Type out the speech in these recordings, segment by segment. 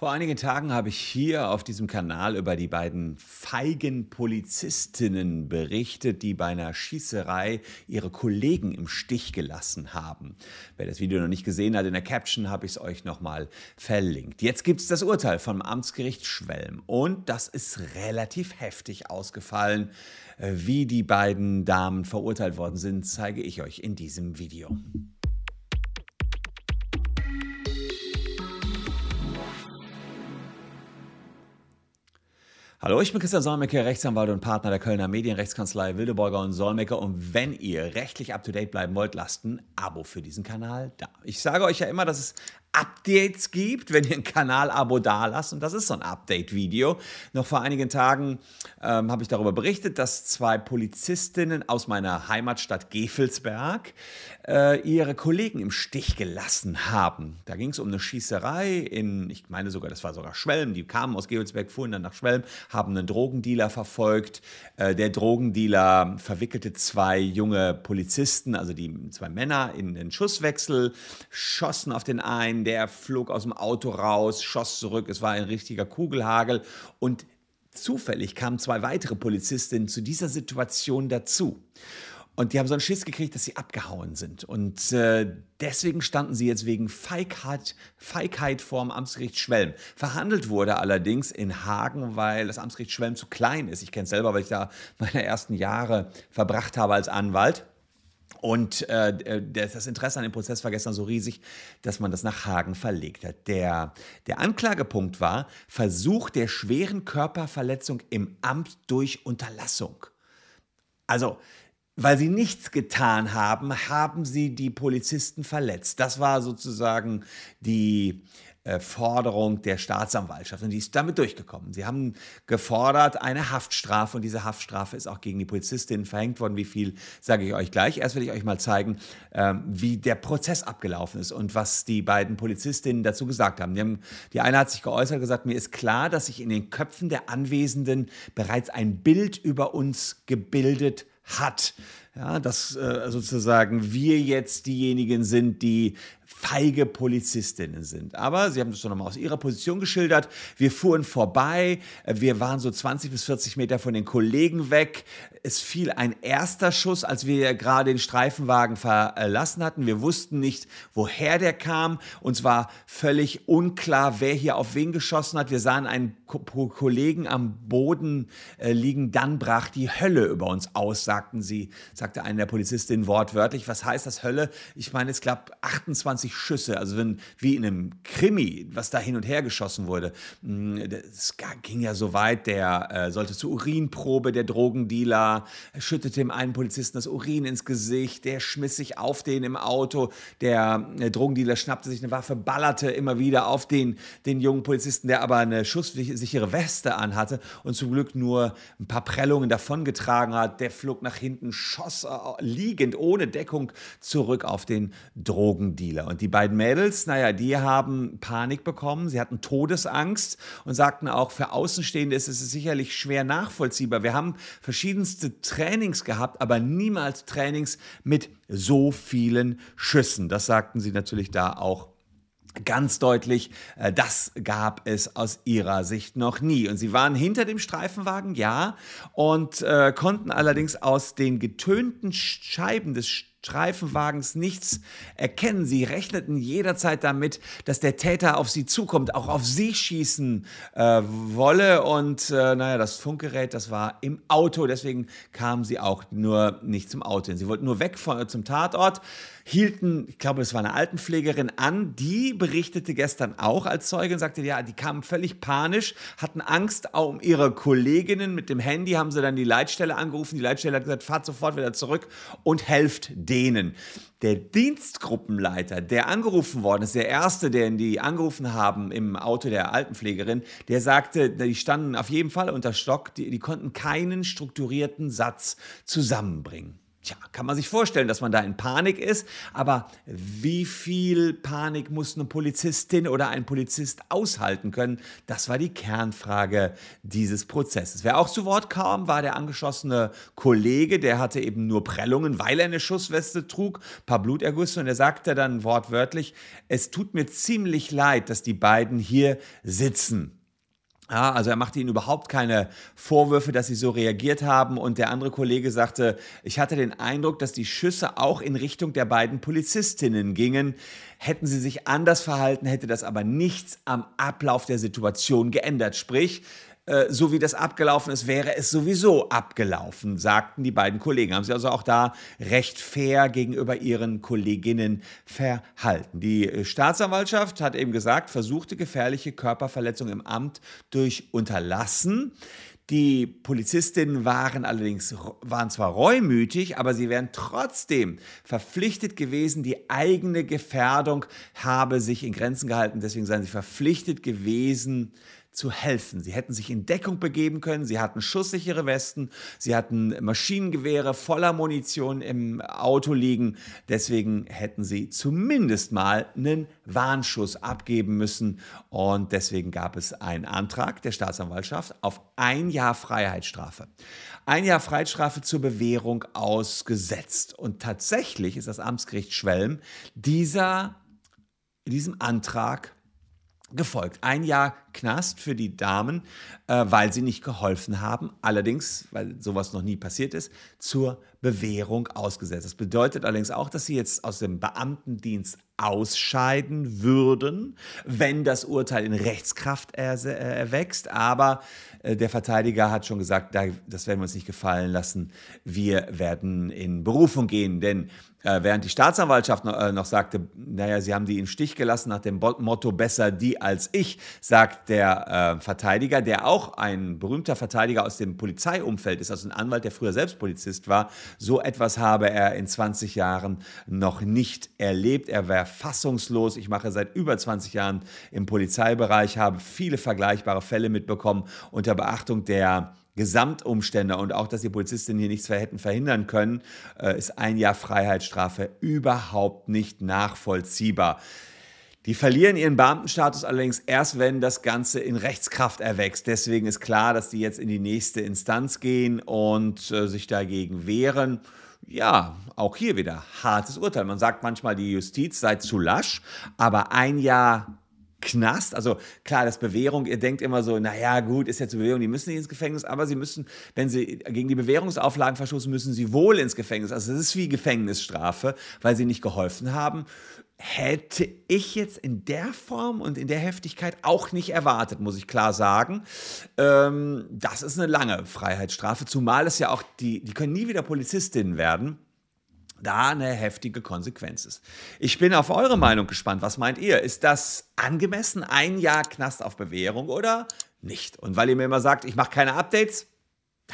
Vor einigen Tagen habe ich hier auf diesem Kanal über die beiden feigen Polizistinnen berichtet, die bei einer Schießerei ihre Kollegen im Stich gelassen haben. Wer das Video noch nicht gesehen hat, in der Caption habe ich es euch nochmal verlinkt. Jetzt gibt es das Urteil vom Amtsgericht Schwelm und das ist relativ heftig ausgefallen. Wie die beiden Damen verurteilt worden sind, zeige ich euch in diesem Video. Hallo, ich bin Christian Solmecke, Rechtsanwalt und Partner der Kölner Medienrechtskanzlei Wildeborger und Solmecke. Und wenn ihr rechtlich up to date bleiben wollt, lasst ein Abo für diesen Kanal da. Ich sage euch ja immer, dass es Updates gibt, wenn ihr ein Kanal-Abo da lasst. Und das ist so ein Update-Video. Noch vor einigen Tagen ähm, habe ich darüber berichtet, dass zwei Polizistinnen aus meiner Heimatstadt Gefelsberg äh, ihre Kollegen im Stich gelassen haben. Da ging es um eine Schießerei in, ich meine sogar, das war sogar Schwelm. Die kamen aus Gefelsberg, fuhren dann nach Schwelm, haben einen Drogendealer verfolgt. Äh, der Drogendealer verwickelte zwei junge Polizisten, also die zwei Männer, in den Schusswechsel, schossen auf den einen der flog aus dem Auto raus, schoss zurück, es war ein richtiger Kugelhagel und zufällig kamen zwei weitere Polizistinnen zu dieser Situation dazu. Und die haben so einen Schiss gekriegt, dass sie abgehauen sind. Und äh, deswegen standen sie jetzt wegen Feigheit, Feigheit vorm Amtsgericht Schwelm. Verhandelt wurde allerdings in Hagen, weil das Amtsgericht Schwelm zu klein ist. Ich kenne es selber, weil ich da meine ersten Jahre verbracht habe als Anwalt. Und äh, das Interesse an dem Prozess war gestern so riesig, dass man das nach Hagen verlegt hat. Der, der Anklagepunkt war Versuch der schweren Körperverletzung im Amt durch Unterlassung. Also, weil sie nichts getan haben, haben sie die Polizisten verletzt. Das war sozusagen die, äh, Forderung der Staatsanwaltschaft und die ist damit durchgekommen. Sie haben gefordert eine Haftstrafe und diese Haftstrafe ist auch gegen die Polizistinnen verhängt worden. Wie viel, sage ich euch gleich. Erst will ich euch mal zeigen, ähm, wie der Prozess abgelaufen ist und was die beiden Polizistinnen dazu gesagt haben. Die, haben. die eine hat sich geäußert, gesagt, mir ist klar, dass sich in den Köpfen der Anwesenden bereits ein Bild über uns gebildet hat. Ja, dass äh, sozusagen wir jetzt diejenigen sind, die feige Polizistinnen sind. Aber sie haben das doch nochmal aus ihrer Position geschildert. Wir fuhren vorbei, wir waren so 20 bis 40 Meter von den Kollegen weg. Es fiel ein erster Schuss, als wir gerade den Streifenwagen verlassen hatten. Wir wussten nicht, woher der kam. Uns war völlig unklar, wer hier auf wen geschossen hat. Wir sahen einen Kollegen am Boden äh, liegen. Dann brach die Hölle über uns aus, sagten sie, sagte eine der Polizistinnen wortwörtlich. Was heißt das Hölle? Ich meine, es gab 28 20 Schüsse, also wenn, wie in einem Krimi, was da hin und her geschossen wurde. Es mm, ging ja so weit, der äh, sollte zur Urinprobe, der Drogendealer schüttete dem einen Polizisten das Urin ins Gesicht, der schmiss sich auf den im Auto, der äh, Drogendealer schnappte sich eine Waffe, ballerte immer wieder auf den, den jungen Polizisten, der aber eine schusssichere Weste anhatte und zum Glück nur ein paar Prellungen davongetragen hat. Der flog nach hinten, schoss äh, liegend ohne Deckung zurück auf den Drogendealer. Und die beiden Mädels, naja, die haben Panik bekommen, sie hatten Todesangst und sagten auch, für Außenstehende ist es sicherlich schwer nachvollziehbar. Wir haben verschiedenste Trainings gehabt, aber niemals Trainings mit so vielen Schüssen. Das sagten sie natürlich da auch ganz deutlich, äh, das gab es aus ihrer Sicht noch nie. Und sie waren hinter dem Streifenwagen, ja, und äh, konnten allerdings aus den getönten Scheiben des Streifenwagens nichts erkennen. Sie rechneten jederzeit damit, dass der Täter auf sie zukommt, auch auf sie schießen äh, wolle. Und äh, naja, das Funkgerät, das war im Auto. Deswegen kamen sie auch nur nicht zum Auto. Sie wollten nur weg von, zum Tatort, hielten, ich glaube, es war eine Altenpflegerin an. Die berichtete gestern auch als Zeugin, sagte, ja, die kamen völlig panisch, hatten Angst um ihre Kolleginnen. Mit dem Handy haben sie dann die Leitstelle angerufen. Die Leitstelle hat gesagt, fahrt sofort wieder zurück und helft denen. Der Dienstgruppenleiter, der angerufen worden ist, der erste, den die angerufen haben im Auto der Altenpflegerin, der sagte, die standen auf jeden Fall unter Stock, die, die konnten keinen strukturierten Satz zusammenbringen. Tja, kann man sich vorstellen, dass man da in Panik ist, aber wie viel Panik muss eine Polizistin oder ein Polizist aushalten können? Das war die Kernfrage dieses Prozesses. Wer auch zu Wort kam, war der angeschossene Kollege, der hatte eben nur Prellungen, weil er eine Schussweste trug, paar Blutergüsse und er sagte dann wortwörtlich, es tut mir ziemlich leid, dass die beiden hier sitzen. Ja, also er machte ihnen überhaupt keine Vorwürfe, dass sie so reagiert haben. Und der andere Kollege sagte, ich hatte den Eindruck, dass die Schüsse auch in Richtung der beiden Polizistinnen gingen. Hätten sie sich anders verhalten, hätte das aber nichts am Ablauf der Situation geändert. Sprich, äh, so wie das abgelaufen ist, wäre es sowieso abgelaufen, sagten die beiden Kollegen. Haben sie also auch da recht fair gegenüber ihren Kolleginnen verhalten. Die äh, Staatsanwaltschaft hat eben gesagt, versuchte gefährliche Körperverletzung im Amt durch Unterlassen. Die Polizistinnen waren allerdings waren zwar reumütig, aber sie wären trotzdem verpflichtet gewesen, die eigene Gefährdung habe sich in Grenzen gehalten. Deswegen seien sie verpflichtet gewesen, zu helfen. Sie hätten sich in Deckung begeben können, sie hatten schusssichere Westen, sie hatten Maschinengewehre voller Munition im Auto liegen. Deswegen hätten sie zumindest mal einen Warnschuss abgeben müssen. Und deswegen gab es einen Antrag der Staatsanwaltschaft auf ein Jahr Freiheitsstrafe. Ein Jahr Freiheitsstrafe zur Bewährung ausgesetzt. Und tatsächlich ist das Amtsgericht Schwelm dieser, diesem Antrag gefolgt. Ein Jahr Knast für die Damen, äh, weil sie nicht geholfen haben. Allerdings, weil sowas noch nie passiert ist, zur Bewährung ausgesetzt. Das bedeutet allerdings auch, dass sie jetzt aus dem Beamtendienst ausscheiden würden, wenn das Urteil in Rechtskraft erwächst. Aber äh, der Verteidiger hat schon gesagt, das werden wir uns nicht gefallen lassen. Wir werden in Berufung gehen, denn äh, während die Staatsanwaltschaft noch, äh, sagte, naja, sie haben die im Stich gelassen nach dem Motto besser die als ich, sagt der äh, Verteidiger, der auch ein berühmter Verteidiger aus dem Polizeiumfeld ist, also ein Anwalt, der früher selbst Polizist war, so etwas habe er in 20 Jahren noch nicht erlebt. Er wäre fassungslos. Ich mache seit über 20 Jahren im Polizeibereich, habe viele vergleichbare Fälle mitbekommen unter Beachtung der Gesamtumstände und auch, dass die Polizistinnen hier nichts hätten verhindern können, äh, ist ein Jahr Freiheitsstrafe überhaupt nicht nachvollziehbar. Die verlieren ihren Beamtenstatus allerdings erst, wenn das Ganze in Rechtskraft erwächst. Deswegen ist klar, dass die jetzt in die nächste Instanz gehen und äh, sich dagegen wehren. Ja, auch hier wieder hartes Urteil. Man sagt manchmal, die Justiz sei zu lasch, aber ein Jahr Knast. Also klar, das Bewährung, ihr denkt immer so, naja, gut, ist jetzt Bewährung, die müssen nicht ins Gefängnis, aber sie müssen, wenn sie gegen die Bewährungsauflagen verstoßen, müssen sie wohl ins Gefängnis. Also es ist wie Gefängnisstrafe, weil sie nicht geholfen haben. Hätte ich jetzt in der Form und in der Heftigkeit auch nicht erwartet, muss ich klar sagen. Ähm, das ist eine lange Freiheitsstrafe, zumal es ja auch, die, die können nie wieder Polizistinnen werden da eine heftige Konsequenz ist. Ich bin auf eure Meinung gespannt. Was meint ihr? Ist das angemessen? Ein Jahr Knast auf Bewährung oder nicht? Und weil ihr mir immer sagt, ich mache keine Updates,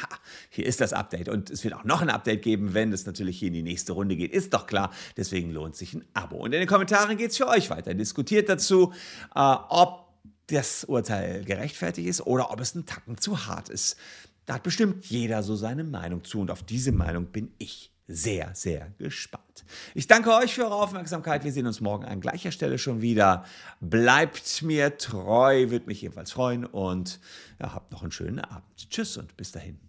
ha, hier ist das Update. Und es wird auch noch ein Update geben, wenn es natürlich hier in die nächste Runde geht. Ist doch klar. Deswegen lohnt sich ein Abo. Und in den Kommentaren geht es für euch weiter. Diskutiert dazu, äh, ob das Urteil gerechtfertigt ist oder ob es ein Tacken zu hart ist. Da hat bestimmt jeder so seine Meinung zu und auf diese Meinung bin ich sehr, sehr gespannt. Ich danke euch für eure Aufmerksamkeit. Wir sehen uns morgen an gleicher Stelle schon wieder. Bleibt mir treu, würde mich jedenfalls freuen und ja, habt noch einen schönen Abend. Tschüss und bis dahin.